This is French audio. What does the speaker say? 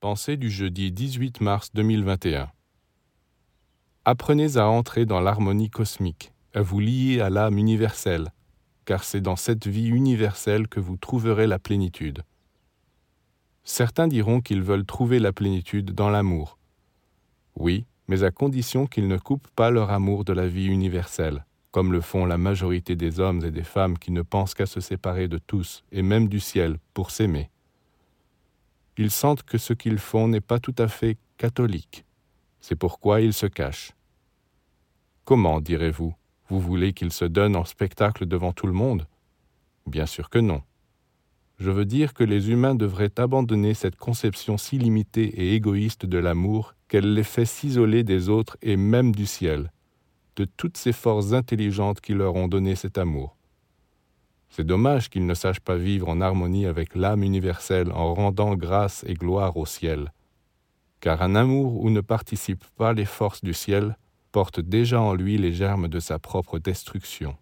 Pensée du jeudi 18 mars 2021. Apprenez à entrer dans l'harmonie cosmique, à vous lier à l'âme universelle, car c'est dans cette vie universelle que vous trouverez la plénitude. Certains diront qu'ils veulent trouver la plénitude dans l'amour. Oui, mais à condition qu'ils ne coupent pas leur amour de la vie universelle, comme le font la majorité des hommes et des femmes qui ne pensent qu'à se séparer de tous, et même du ciel, pour s'aimer ils sentent que ce qu'ils font n'est pas tout à fait catholique. C'est pourquoi ils se cachent. Comment, direz-vous, vous voulez qu'ils se donnent en spectacle devant tout le monde? Bien sûr que non. Je veux dire que les humains devraient abandonner cette conception si limitée et égoïste de l'amour qu'elle les fait s'isoler des autres et même du ciel, de toutes ces forces intelligentes qui leur ont donné cet amour. C'est dommage qu'ils ne sachent pas vivre en harmonie avec l'âme universelle en rendant grâce et gloire au ciel. Car un amour où ne participent pas les forces du ciel porte déjà en lui les germes de sa propre destruction.